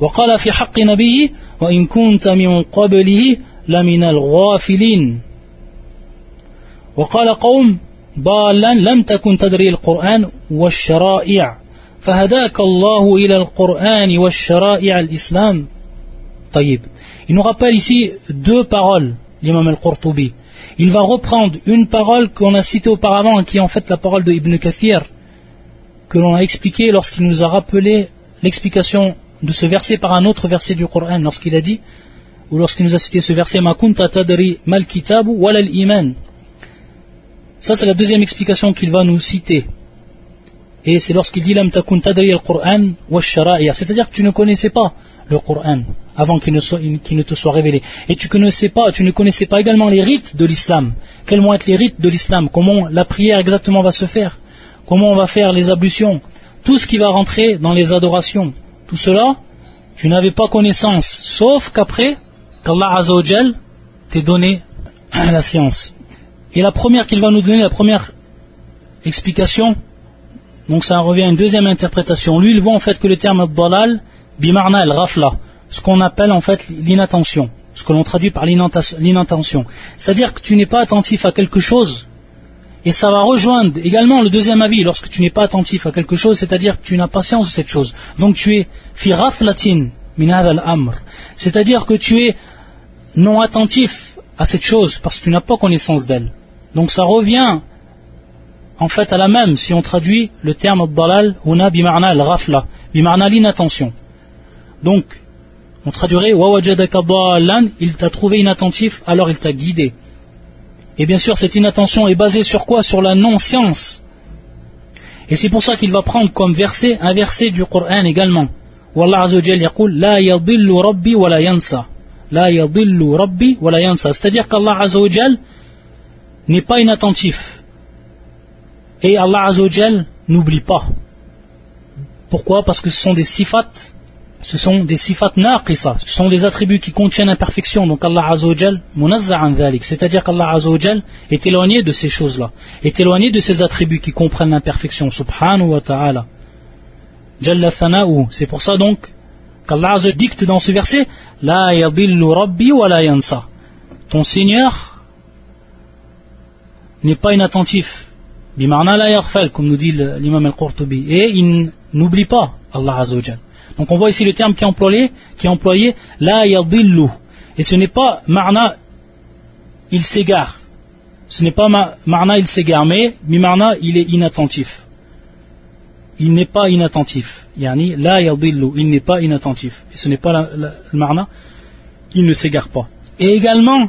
A: وقال في حق نبيه وإن كنت من قبله لمن الغافلين. وقال قوم ضالا لم تكن تدري القرآن والشرائع. فهداك الله إلى القرآن والشرائع الإسلام طيب Il nous rappelle ici deux paroles, l'imam al-Qurtubi. Il va reprendre une parole qu'on a citée auparavant, qui est en fait la parole de Ibn Kathir, que l'on a expliqué lorsqu'il nous a rappelé l'explication de ce verset par un autre verset du Coran, lorsqu'il a dit, ou lorsqu'il nous a cité ce verset, Ma kunta tadri mal kitabu wal iman. Ça, c'est la deuxième explication qu'il va nous citer. Et c'est lorsqu'il dit Lam takun tadri al-Qur'an wa C'est-à-dire que tu ne connaissais pas le Coran avant qu'il ne, ne, te soit révélé. Et tu, connaissais pas, tu ne connaissais pas également les rites de l'islam. Quels vont être les rites de l'islam? Comment la prière exactement va se faire? Comment on va faire les ablutions? Tout ce qui va rentrer dans les adorations. Tout cela, tu n'avais pas connaissance. Sauf qu'après, qu'Allah Azzawajal t'ait donné la science. Et la première qu'il va nous donner, la première explication, donc ça revient à une deuxième interprétation. Lui, il voit en fait que le terme dalal, bimarna al-rafla, ce qu'on appelle en fait l'inattention, ce que l'on traduit par l'inattention. C'est-à-dire que tu n'es pas attentif à quelque chose, et ça va rejoindre également le deuxième avis, lorsque tu n'es pas attentif à quelque chose, c'est-à-dire que tu n'as pas science de cette chose. Donc tu es fi raflatin min al-amr, c'est-à-dire que tu es non attentif à cette chose parce que tu n'as pas connaissance d'elle. Donc ça revient en fait à la même si on traduit le terme dalal huna bimarna al-rafla, bimarna l'inattention. Donc on traduirait dalan, il t'a trouvé inattentif, alors il t'a guidé. Et bien sûr, cette inattention est basée sur quoi? Sur la non-science. Et c'est pour ça qu'il va prendre comme verset un verset du Coran également. Wallah yaqul La yadillu rabbi wa la yansa. La yadillu rabbi wa la yansa. C'est-à-dire qu'Allah Azzawajal n'est pas inattentif. Et Allah Azzawajal n'oublie pas. Pourquoi? Parce que ce sont des sifat, ce sont des sifat naqisa, ce sont des attributs qui contiennent imperfection. Donc Allah Azzawajal munazza'an dhalik, c'est-à-dire qu'Allah Azzawajal est éloigné de ces choses-là, est éloigné de ces attributs qui comprennent l'imperfection. Subhanahu wa ta'ala. Jalla thana'u. C'est pour ça donc qu'Allah dicte dans ce verset La yadillu rabbi wa la yansa. Ton Seigneur n'est pas inattentif. Comme nous dit l'imam al-Qurtubi. Et il n'oublie pas Allah Azzawajal. Donc on voit ici le terme qui est employé, qui est employé la yadillu. Et ce n'est pas marna, il s'égare. Ce n'est pas marna, il s'égare, mais bimarna, il est inattentif. Il n'est pas inattentif. Yani la yadillu, il n'est pas inattentif. Et ce n'est pas le marna, il ne s'égare pas. Et également,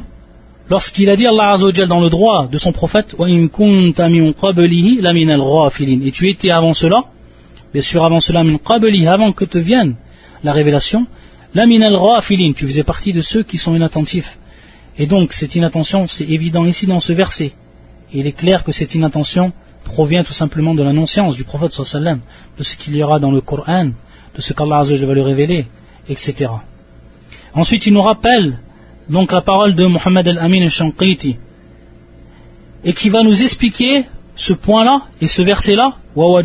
A: lorsqu'il a dit Allah dans le droit de son prophète et tu étais avant cela bien sûr avant cela avant que te vienne la révélation tu faisais partie de ceux qui sont inattentifs. Et donc cette inattention c'est évident ici dans ce verset. Il est clair que cette inattention provient tout simplement de la non-science du prophète sallam de ce qu'il y aura dans le Coran de ce qu'Allah va lui révéler etc Ensuite, il nous rappelle donc la parole de Muhammad al-Amin al-Shanqiti. Et qui va nous expliquer ce point-là et ce verset-là. À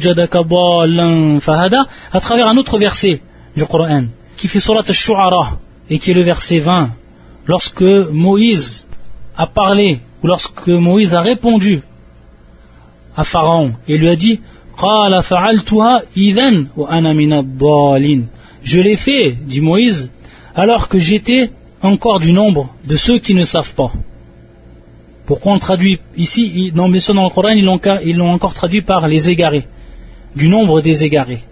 A: travers un autre verset du Coran qui fait surat al-Shu'ara et qui est le verset 20 lorsque Moïse a parlé ou lorsque Moïse a répondu à Pharaon et lui a dit je l'ai fait, dit Moïse, alors que j'étais encore du nombre de ceux qui ne savent pas. Pourquoi on traduit ici, dans, dans le Coran, ils l'ont encore traduit par les égarés, du nombre des égarés.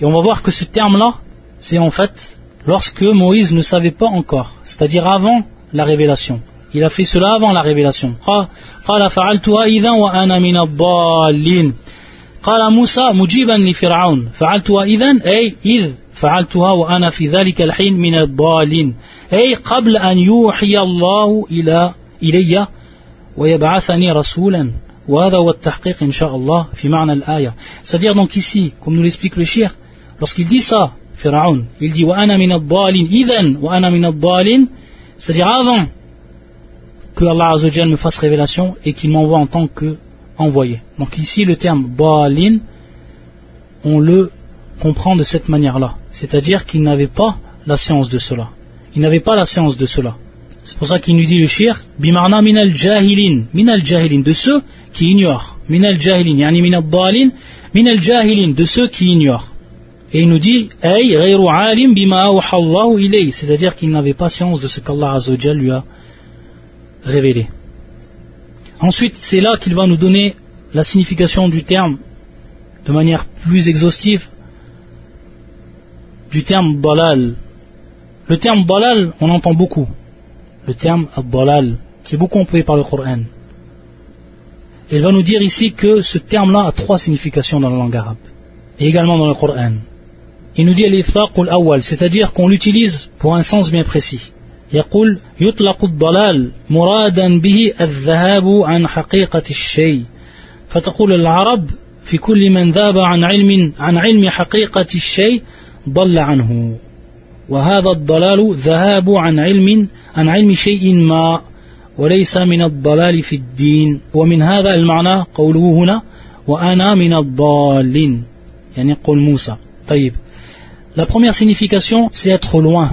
A: Et on va voir que ce terme-là, c'est en fait lorsque Moïse ne savait pas encore, c'est-à-dire avant la révélation. Il a fait cela avant la révélation. قال موسى مجيبا لفرعون فعلتها إذن أي إذ فعلتها وأنا في ذلك الحين من الضالين أي قبل أن يوحي الله إلى إلي ويبعثني رسولا وهذا هو التحقيق إن شاء الله في معنى الآية c'est-à-dire donc ici comme nous l'explique le shir lorsqu'il dit ça Pharaon il dit وأنا من الضالين إذن وأنا من الضالين c'est-à-dire avant que Allah Azzawajal me fasse révélation et qu'il m'envoie en tant que envoyé. Donc ici, le terme Baalin, on le comprend de cette manière-là. C'est-à-dire qu'il n'avait pas la science de cela. Il n'avait pas la science de cela. C'est pour ça qu'il nous dit le shir, bimarna minal jahilin, minal jahilin, de ceux qui ignorent. Minal jahilin, yani minal balin, minal jahilin, de ceux qui ignorent. Et il nous dit, c'est-à-dire qu'il n'avait pas science de ce qu'Allah lui a révélé. Ensuite, c'est là qu'il va nous donner la signification du terme de manière plus exhaustive du terme balal. Le terme balal, on entend beaucoup. Le terme balal, qui est beaucoup employé par le Coran. Il va nous dire ici que ce terme-là a trois significations dans la langue arabe, et également dans le Coran. Il nous dit al c'est-à-dire qu'on l'utilise pour un sens bien précis. يقول يطلق الضلال مرادا به الذهاب عن حقيقة الشيء فتقول العرب في كل من ذهب عن علم عن علم حقيقة الشيء ضل عنه وهذا الضلال ذهاب عن علم عن علم شيء ما وليس من الضلال في الدين ومن هذا المعنى قوله هنا وأنا من الضالين يعني قول موسى طيب La première signification, c'est être loin,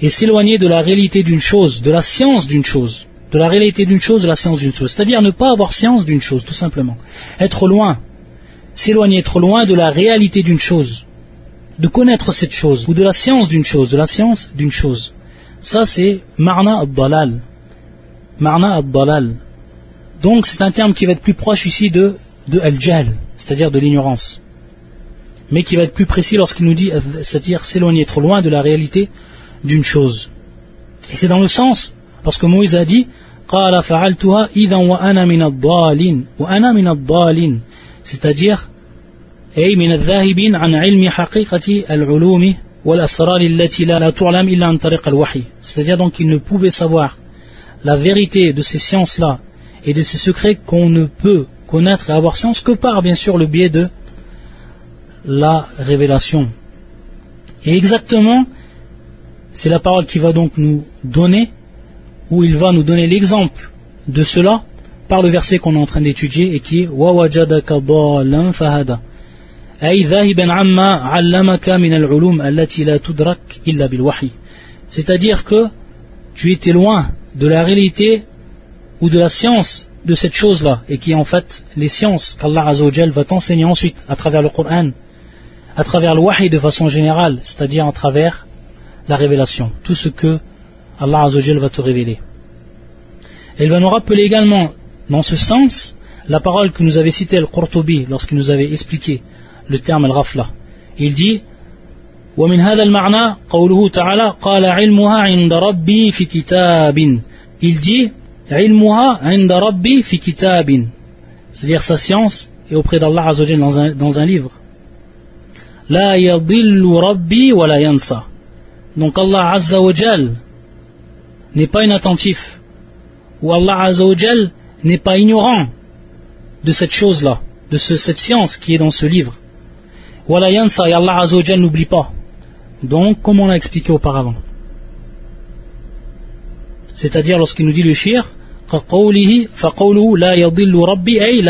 A: et s'éloigner de la réalité d'une chose, de la science d'une chose, de la réalité d'une chose, de la science d'une chose. C'est-à-dire ne pas avoir science d'une chose, tout simplement. Être loin, s'éloigner, être loin de la réalité d'une chose, de connaître cette chose, ou de la science d'une chose, de la science d'une chose. Ça, c'est marna ad-dalal. Marna ad-dalal. Donc, c'est un terme qui va être plus proche ici de, de al-jal, c'est-à-dire de l'ignorance. Mais qui va être plus précis lorsqu'il nous dit, c'est-à-dire s'éloigner, être loin de la réalité d'une chose. Et c'est dans le sens, lorsque Moïse a dit, c'est-à-dire c'est-à-dire donc qu'il ne pouvait savoir la vérité de ces sciences-là et de ces secrets qu'on ne peut connaître et avoir science que par bien sûr le biais de la révélation. Et exactement c'est la parole qui va donc nous donner, où il va nous donner l'exemple de cela par le verset qu'on est en train d'étudier et qui est C'est-à-dire que tu étais loin de la réalité ou de la science de cette chose-là, et qui en fait les sciences qu'Allah va t'enseigner ensuite à travers le Coran, à travers le wahi de façon générale, c'est-à-dire à travers la révélation, tout ce que Allah Azzawajal va te révéler. Elle va nous rappeler également, dans ce sens, la parole que nous avait citée Al-Qurtubi lorsqu'il nous avait expliqué le terme Al-Ghafla. Il dit ومن هذا المعنى قوله تعالى قال علمها عند ربي في كتاب il dit علمها عند ربي في كتاب c'est-à-dire sa science est auprès d'Allah Azzawajal dans un, dans un livre لا يضل ربي ولا ينسى donc Allah Azza wa n'est pas inattentif, ou Allah Azza wa n'est pas ignorant de cette chose-là, de cette science qui est dans ce livre. Wala yansa et Allah Azza wa n'oublie pas. Donc, comme on l'a expliqué auparavant. c'est-à-dire lorsqu'il nous dit le shir كقوله فقوله لا يضل ربي أي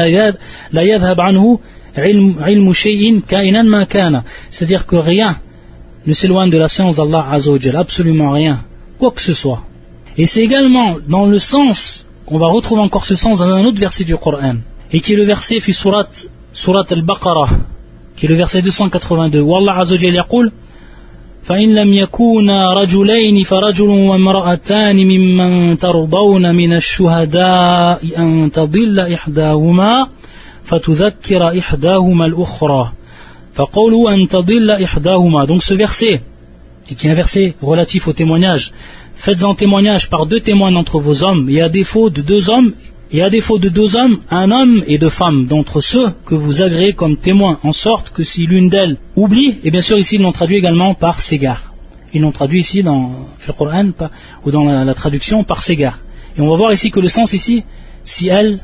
A: لا يذهب عنه علم, علم شيء كائنا ما كان c'est-à-dire que rien ne s'éloigne de la science d'Allah Azzawajal absolument rien quoi que ce soit et c'est également dans le sens qu'on va retrouver encore ce sens dans un autre verset du Coran et qui est le verset fi surat, surat al-Baqarah qui est le verset 282 où Allah Azzawajal يقول فإن لم يكونا رجلين فرجل وامرأتان ممن ترضون من الشهداء أن تضل إحداهما فتذكر إحداهما الأخرى فقوله أن تضل إحداهما donc ce verset et qui est un verset relatif au témoignage faites en témoignage par deux témoins d'entre vos hommes et à défaut de deux hommes et à défaut de deux hommes, un homme et deux femmes d'entre ceux que vous agréez comme témoins, en sorte que si l'une d'elles oublie, et bien sûr ici ils l'ont traduit également par s'égare. Ils l'ont traduit ici dans le ou dans la, traduction par s'égare. Et on va voir ici que le sens ici, si elle,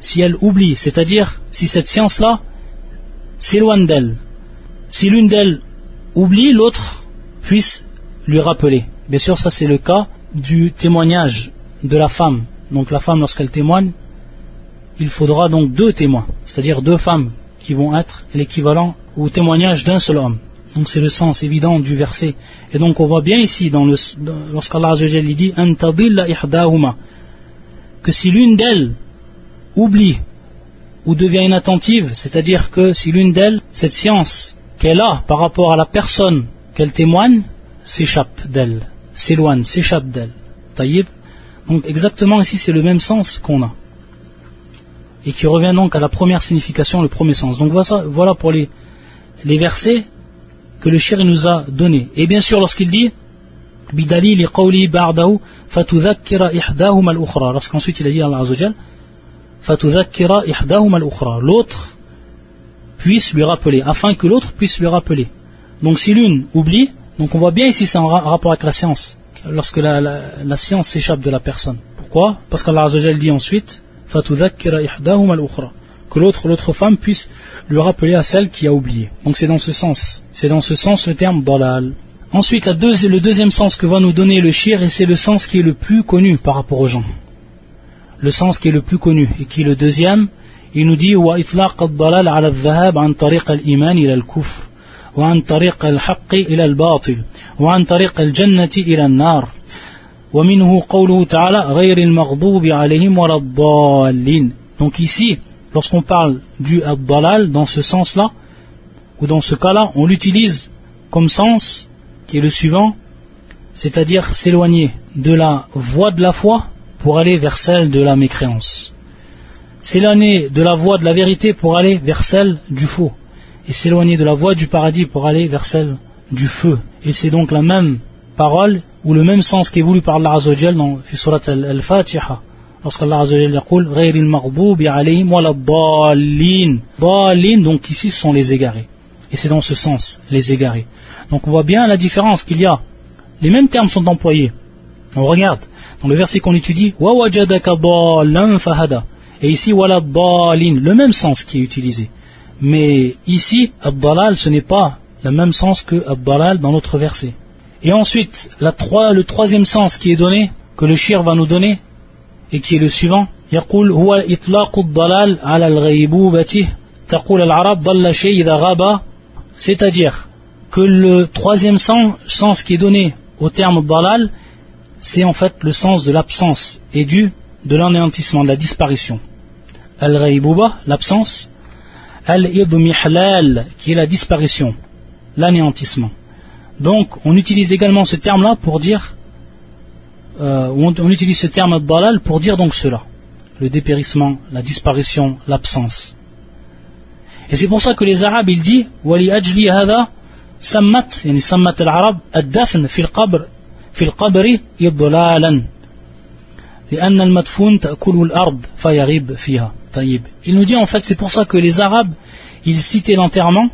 A: si elle oublie, c'est-à-dire si cette science-là s'éloigne d'elle, si l'une d'elles oublie, l'autre puisse lui rappeler. Bien sûr, ça c'est le cas du témoignage de la femme donc la femme lorsqu'elle témoigne, il faudra donc deux témoins, c'est-à-dire deux femmes qui vont être l'équivalent au témoignage d'un seul homme. Donc c'est le sens évident du verset. Et donc on voit bien ici, dans le, lorsqu'Allah dit que si l'une d'elles oublie ou devient inattentive, c'est-à-dire que si l'une d'elles, cette science qu'elle a par rapport à la personne qu'elle témoigne, s'échappe d'elle, s'éloigne, s'échappe d'elle. Taïb, donc exactement ici c'est le même sens qu'on a. Et qui revient donc à la première signification, le premier sens. Donc voilà, pour les, les versets que le shir nous a donnés. Et bien sûr lorsqu'il dit lorsqu'ensuite il a dit Allah Azzawajal l'autre puisse lui rappeler afin que l'autre puisse lui rappeler donc si l'une oublie donc on voit bien ici c'est en rapport avec la science lorsque la, science s'échappe de la personne. Pourquoi? Parce qu'Allah dit ensuite que l'autre femme puisse le rappeler à celle qui a oublié. Donc c'est dans ce sens. C'est dans ce sens le terme dalal. Ensuite, le deuxième sens que va nous donner le shir, et c'est le sens qui est le plus connu par rapport aux gens. Le sens qui est le plus connu, et qui est le deuxième, il nous dit « Wa itlaq dalal dhahab an al-iman ila al-kufr » وعن طريق الحق إلى الباطل وعن طريق الجنة إلى النار ومنه قوله تعالى غير المغضوب عليهم ولا الضالين donc ici lorsqu'on parle du dalal dans ce sens-là ou dans ce cas-là on l'utilise comme sens qui est le suivant c'est-à-dire s'éloigner de la voie de la foi pour aller vers celle de la mécréance s'éloigner de la voie de la vérité pour aller vers celle du faux et s'éloigner de la voie du paradis pour aller vers celle du feu. Et c'est donc la même parole ou le même sens qui est voulu par Allah dans le Al-Fatiha. Lorsqu'Allah Azzawajal dit qu'il n'y a pas de malheur, il n'y donc ici ce sont les égarés. Et c'est dans ce sens, les égarés. Donc on voit bien la différence qu'il y a. Les mêmes termes sont employés. On regarde, dans le verset qu'on étudie, wa wajadaka fahada. Et ici, wala le même sens qui est utilisé. Les mêmes termes sont employés. On regarde dans le verset qu'on étudie وَوَجَدَكَ ضَالًا فَهَدَى et ici wala le même sens qui est utilisé. Mais ici, Abdalal, ce n'est pas le même sens que Abdalal dans notre verset. Et ensuite, le troisième sens qui est donné, que le shir va nous donner, et qui est le suivant, يقول هو إطلاق الضلال على الغيبوبة تقول العرب ضل شيء إذا غاب c'est-à-dire que le troisième sens, sens qui est donné au terme dalal c'est en fait le sens de l'absence et du de l'anéantissement, de la disparition. Al-Ghaibuba, l'absence, al-idmihlal, qui est la disparition, l'anéantissement. Donc, on utilise également ce terme-là pour dire, euh, on, utilise ce terme dalal pour dire donc cela, le dépérissement, la disparition, l'absence. Et c'est pour ça que les Arabes, ils disent, wali ajli hada, sammat, yani sammat al-arab, ad-dafn fil qabr, fil qabri idlalan. لأن المدفون تأكله الأرض فيغيب فيها il nous dit en fait, c'est pour ça que les Arabes, ils citaient l'enterrement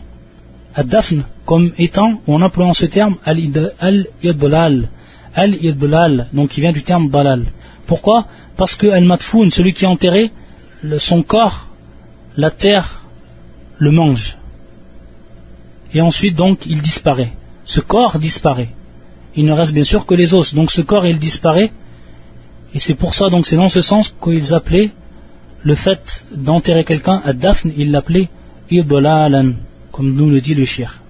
A: à Daphne comme étant, ou en employant ce terme, al-idlal. Al-idlal, donc qui vient du terme balal. Pourquoi? Parce que al-matfoun, celui qui est enterré, son corps, la terre, le mange. Et ensuite, donc, il disparaît. Ce corps disparaît. Il ne reste bien sûr que les os. Donc ce corps, il disparaît. Et c'est pour ça, donc c'est dans ce sens qu'ils appelaient le fait d'enterrer quelqu'un à Daphne, ils l'appelaient idolalan, comme nous le dit le shir.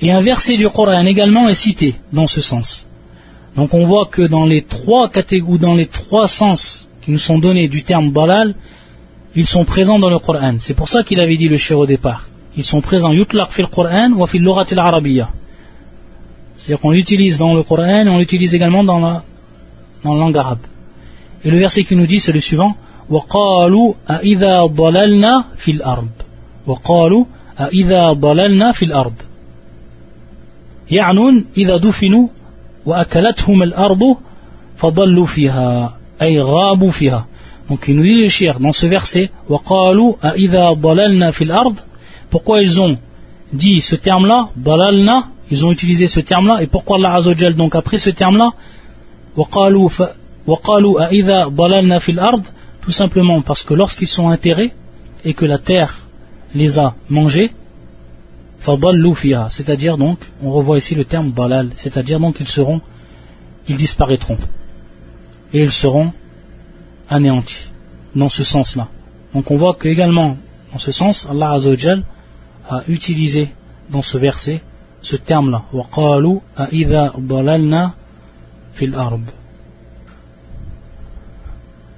A: Et un verset du Coran également est cité dans ce sens. Donc on voit que dans les trois catégories, dans les trois sens qui nous sont donnés du terme balal, ils sont présents dans le Coran. C'est pour ça qu'il avait dit le shir au départ. Ils sont présents yutlaq fil Coran ou fil lugat al C'est-à-dire qu'on l'utilise dans le Coran et on l'utilise également dans la, dans la langue arabe. Et le verset qui nous dit c'est le suivant وقالوا أإذا ضللنا في الأرض وقالوا أإذا ضللنا في الأرض يعنون إذا دفنوا وأكلتهم الأرض فضلوا فيها أي غابوا فيها Donc il nous dit le shir dans ce verset وقالوا أإذا ضللنا في الأرض Pourquoi ils ont dit ce terme-là ضللنا Ils ont utilisé ce terme-là et pourquoi Allah Azzawajal donc a pris ce terme-là وقالوا ف... وقالوا أإذا ضللنا في الأرض Tout simplement parce que lorsqu'ils sont enterrés et que la terre les a mangés c'est-à-dire donc, on revoit ici le terme balal, c'est-à-dire donc ils seront, ils disparaîtront et ils seront anéantis dans ce sens-là. Donc on voit que également dans ce sens, Allah Azzawajal a utilisé dans ce verset ce terme-là. وَقَالُوا أَإِذَا ضَلَلْنَا فِي الْأَرْضِ